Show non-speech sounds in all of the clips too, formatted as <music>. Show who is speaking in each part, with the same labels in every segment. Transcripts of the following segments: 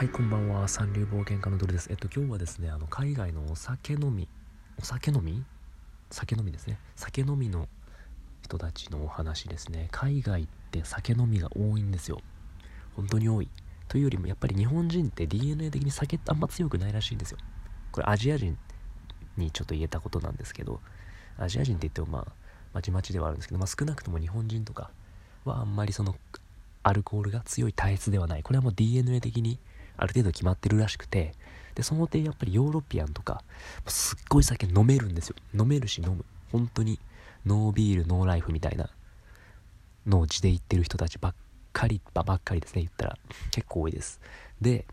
Speaker 1: はい、こんばんは。三流冒険家のドルです。えっと、今日はですね、あの、海外のお酒飲み、お酒飲み？酒飲みですね。酒飲みの人たちのお話ですね。海外って酒飲みが多いんですよ。本当に多い。というよりも、やっぱり日本人って DNA 的に酒ってあんま強くないらしいんですよ。これアジア人にちょっと言えたことなんですけど、アジア人って言ってもまあ、まちまちではあるんですけど、まあ、少なくとも日本人とかはあんまりそのアルコールが強い体質ではないこれはもう DNA 的にある程度決まってるらしくてでその点やっぱりヨーロピアンとかすっごい酒飲めるんですよ。飲めるし飲む。本当にノービールノーライフみたいなのを地で言ってる人たちばっかりばっかりですね言ったら。結構多いです。で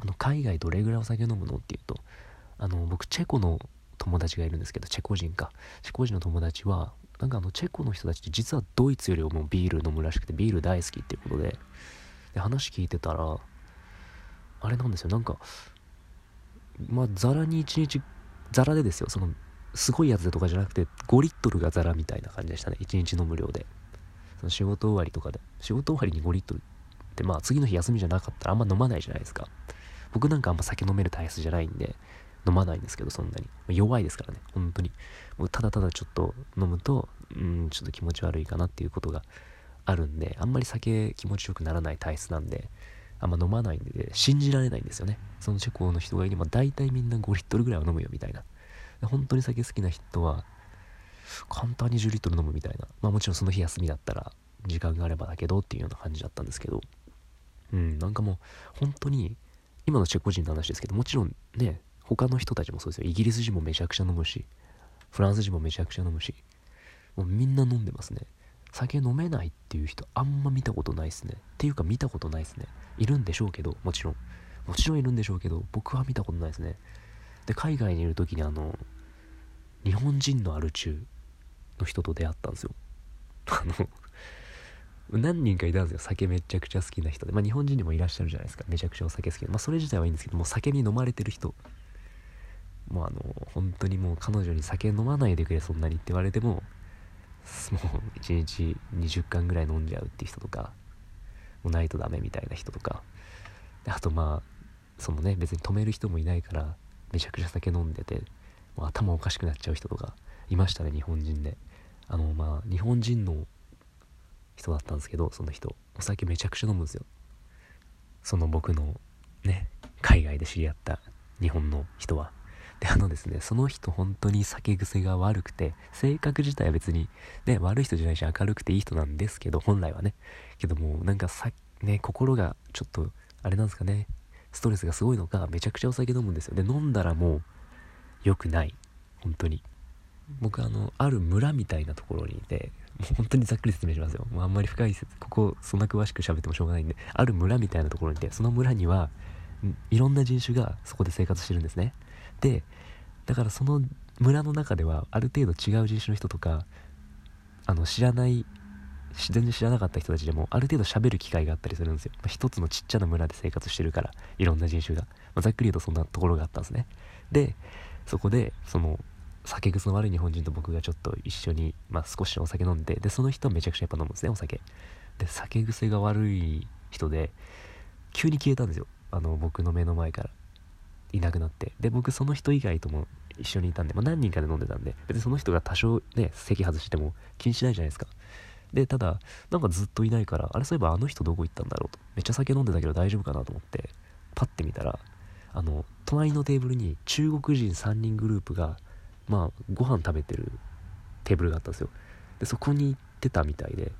Speaker 1: あの海外どれぐらいお酒飲むのっていうとあの僕チェコの友達がいるんですけどチェコ人か。チェコ人の友達はなんかあのチェコの人たちって実はドイツよりもビール飲むらしくてビール大好きっていうことで。で話聞いてたらあれなんですよ。なんかまあザラに1日ザラでですよ。そのすごいやつでとかじゃなくて5リットルがザラみたいな感じでしたね。1日飲む量で。その仕事終わりとかで。仕事終わりに5リットルってまあ次の日休みじゃなかったらあんま飲まないじゃないですか。僕なんかあんま酒飲める体質じゃないんで飲まないんですけどそんなに。弱いですからね。本当に。もうただただちょっと飲むとうんちょっと気持ち悪いかなっていうことがあるんであんまり酒気持ちよくならない体質なんであんま飲まないんで信じられないんですよね。そのチェコの人がいれば大体みんな5リットルぐらいは飲むよみたいな。本当に酒好きな人は簡単に10リットル飲むみたいな。まあもちろんその日休みだったら時間があればだけどっていうような感じだったんですけど。うんなんかもう本当に今のチェコ人の話ですけどもちろんね他の人たちもそうですよ。イギリス人もめちゃくちゃ飲むしフランス人もめちゃくちゃ飲むしもうみんな飲んでますね。酒飲めないっていう人あんま見たことないっすね。っていうか見たことないっすね。いるんでしょうけどもちろん。もちろんいるんでしょうけど僕は見たことないですね。で海外にいる時にあの日本人のアル中の人と出会ったんですよ。<laughs> あの何人かいたんですよ。酒めちゃくちゃ好きな人で。まあ日本人にもいらっしゃるじゃないですか。めちゃくちゃお酒好きで。まあそれ自体はいいんですけどもう酒に飲まれてる人。もうあの本当にもう彼女に酒飲まないでくれそんなにって言われてももう1日20缶ぐらい飲んじゃうっていう人とかもうないとダメみたいな人とか。あとまあそのね別に止める人もいないからめちゃくちゃ酒飲んでてもう頭おかしくなっちゃう人とかいましたね日本人で。あのまあ日本人の人だったんですけどその人。お酒めちゃくちゃ飲むんですよ。その僕のね海外で知り合った日本の人は。であのですねその人本当に酒癖が悪くて性格自体は別にね悪い人じゃないし明るくていい人なんですけど本来はね。けどもなんかさね心がちょっとあれなんですかね。ストレスがすごいのかめちゃくちゃお酒飲むんですよ。で飲んだらもう良くない。本当に。僕あのある村みたいなところにいてもう本当にざっくり説明しますよ。もうあんまり深い説ここそんな詳しく喋ってもしょうがないんで。ある村みたいなところにいてその村にはいろんな人種がそこで生活してるんですね。でだからその村の中ではある程度違う人種の人とかあの知らない全然知らなかった人たちでもある程度喋る機会があったりするんですよ、まあ、一つのちっちゃな村で生活してるからいろんな人種が、まあ、ざっくり言うとそんなところがあったんですね。でそこでその酒癖の悪い日本人と僕がちょっと一緒に、まあ、少しお酒飲んででその人はめちゃくちゃやっぱ飲むんですねお酒。で酒癖が悪い人で急に消えたんですよ。あの僕の目の前から。いなくなって。で僕その人以外とも一緒にいたんで、まあ、何人かで飲んでたんで別にその人が多少ね席外しても気にしないじゃないですか。でただなんかずっといないからあれそういえばあの人どこ行ったんだろうと。めっちゃ酒飲んでたけど大丈夫かなと思ってパッて見たらあの隣のテーブルに中国人3人グループがまあご飯食べてるテーブルがあったんですよ。でそこに行ってたみたいで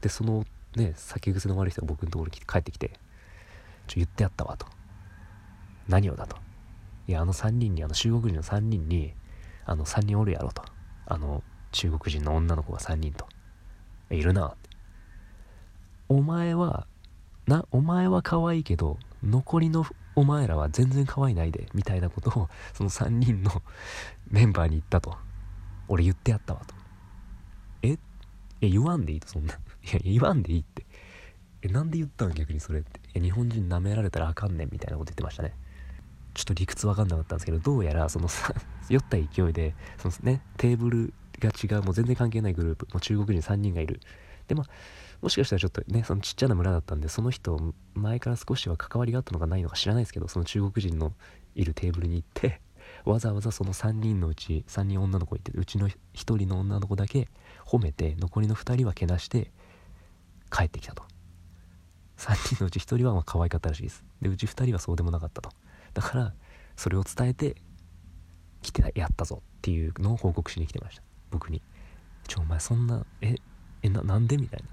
Speaker 1: でそのね酒癖の悪い人が僕のところに帰ってきて「ちょ言ってやったわ」と「何をだ」と「いやあの3人にあの中国人の3人にあの3人おるやろ」と。あの中国人の女の子が3人と。いるな。ってお前はなお前は可愛いけど残りのお前らは全然可愛いないでみたいなことをその3人のメンバーに言ったと。俺言ってやったわと。え？え言わんでいいとそんな。いや言わんでいいって。えなんで言ったの逆にそれって。え日本人舐められたらあかんねんみたいなこと言ってましたね。ちょっと理屈わかんなかったんですけどどうやらそのさ <laughs> 酔った勢いでそのねテーブルが違うもう全然関係ないグループもう中国人3人がいる。でまあもしかしたらちょっとねそのちっちゃな村だったんでその人前から少しは関わりがあったのかないのか知らないですけどその中国人のいるテーブルに行ってわざわざその3人のうち3人女の子いてうちの1人の女の子だけ褒めて残りの2人はけなして帰ってきたと。3人のうち1人はまあ可愛かったらしいです。でうち2人はそうでもなかったとだからそれを伝えて来てやったぞっていうのを報告しに来てました。僕に。ちょお前そんなええななんで？みたいな。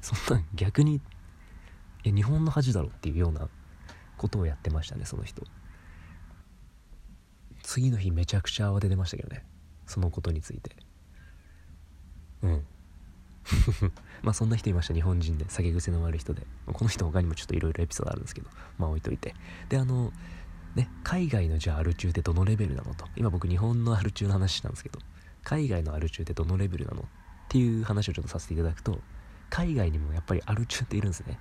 Speaker 1: そんな逆にえ日本の恥だろっていうようなことをやってましたねその人。次の日めちゃくちゃ慌ててましたけどね。そのことについて。うん。<laughs> まあそんな人いました日本人で。酒癖の悪い人で。この人他にもちょっといろいろエピソードあるんですけど。まあ置いといて。であのね海外のじゃあアル中ってどのレベルなのと。今僕日本のアル中の話したんですけど海外のアル中ってどのレベルなのっていう話をちょっとさせていただくと海外にもやっぱりアル中っているんですね。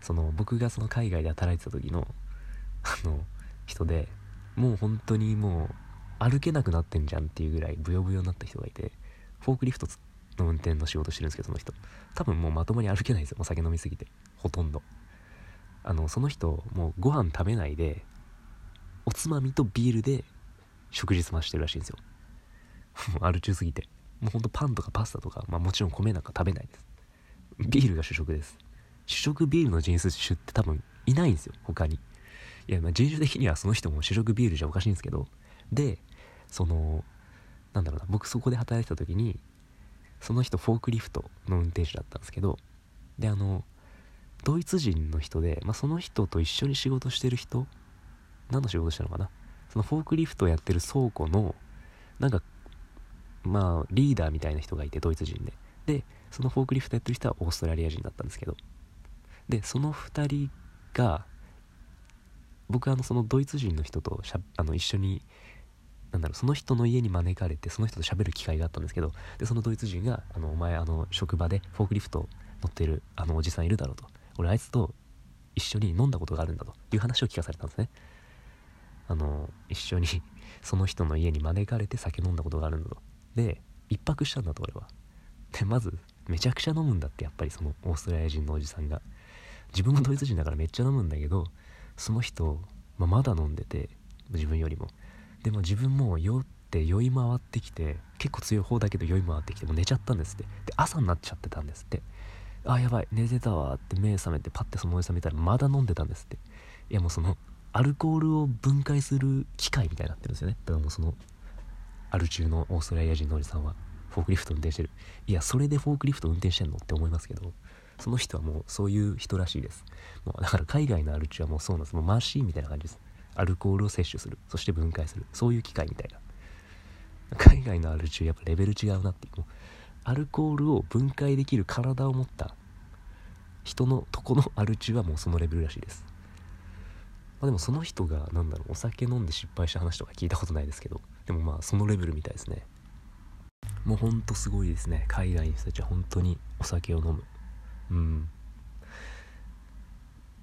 Speaker 1: その僕がその海外で働いてた時のあの人でもう本当にもう歩けなくなってんじゃんっていうぐらいブヨブヨになった人がいてフォークリフトの運転の仕事してるんですけどその人。多分もうまともに歩けないんですよ。お酒飲みすぎて。ほとんど。あのその人もうご飯食べないでおつまみとビールで食事済ましてるらしいんですよ。もうアル中すぎて。もうほんとパンとかパスタとか、まあ、もちろん米なんか食べないです。ビールが主食です。主食ビールの人種って多分いないんですよ。他に。いやまあ人種的にはその人も主食ビールじゃおかしいんですけど。でそのなんだろうな。僕そこで働いてた時にその人フォークリフトの運転手だったんですけど。であのドイツ人の人で、まあ、その人と一緒に仕事してる人何の仕事したのかな？そのフォークリフトをやってる倉庫のなんかまあリーダーみたいな人がいてドイツ人で。でそのフォークリフトやってる人はオーストラリア人だったんですけど。でその2人が僕あのそのドイツ人の人としゃあの一緒になんだろうその人の家に招かれてその人と喋る機会があったんですけど。でそのドイツ人が「あのお前あの職場でフォークリフト乗ってるあのおじさんいるだろ」うと。俺あいつと一緒に飲んだことがあるんだという話を聞かされたんですね。あの一緒に <laughs> その人の家に招かれて酒飲んだことがあるんだ。とで一泊したんだと俺は。でまずめちゃくちゃ飲むんだってやっぱりそのオーストラリア人のおじさんが。自分もドイツ人だからめっちゃ飲むんだけどその人、まあ、まだ飲んでて自分よりも。でも自分も酔って酔い回ってきて結構強い方だけど酔い回ってきてもう寝ちゃったんですって。で朝になっちゃってたんですって。あやばい寝てたわって目覚めてパッてそのおじさん見たらまだ飲んでたんですって。いやもうそのアルコールを分解する機械みたいになってるんですよね。だからもうそのアル中のオーストラリア人のおじさんはフォークリフト運転してる。いやそれでフォークリフト運転してんのって思いますけど <laughs> その人はもうそういう人らしいです。もうだから海外のアル中はもうそうなんです。もうマシーンみたいな感じですアルコールを摂取する。そして分解する。そういう機械みたいな。海外のアル中やっぱレベル違うなってもうアルコールを分解できる体を持った人のとこのアル中はもうそのレベルらしいです。あ、でもその人が何だろうお酒飲んで失敗した話とか聞いたことないですけどでもまあそのレベルみたいですね。もうほんとすごいですね。海外の人たちは本当にお酒を飲む。うん。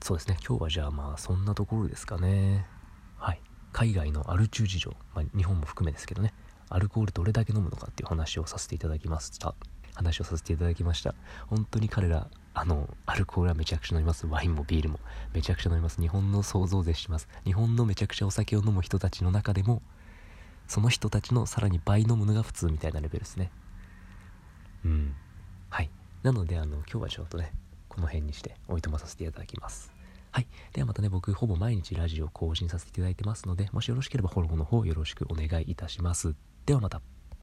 Speaker 1: そうですね。今日はじゃあまあそんなところですかね。はい。海外のアル中事情、まあ、日本も含めですけどね。アルコールどれだけ飲むのかっていう話をさせていただきました。話をさせていただきました。本当に彼らあのアルコールはめちゃくちゃ飲みます。ワインもビールも。めちゃくちゃ飲みます。日本の想像を絶します。日本のめちゃくちゃお酒を飲む人たちの中でもその人たちのさらに倍飲むのが普通みたいなレベルですね。うん。はい。なのであの今日はちょっとねこの辺にしておいとまさせていただきます。はい。ではまたね、僕ほぼ毎日ラジオ更新させていただいてますので、もしよろしければフォローの方よろしくお願いいたします。ではまた。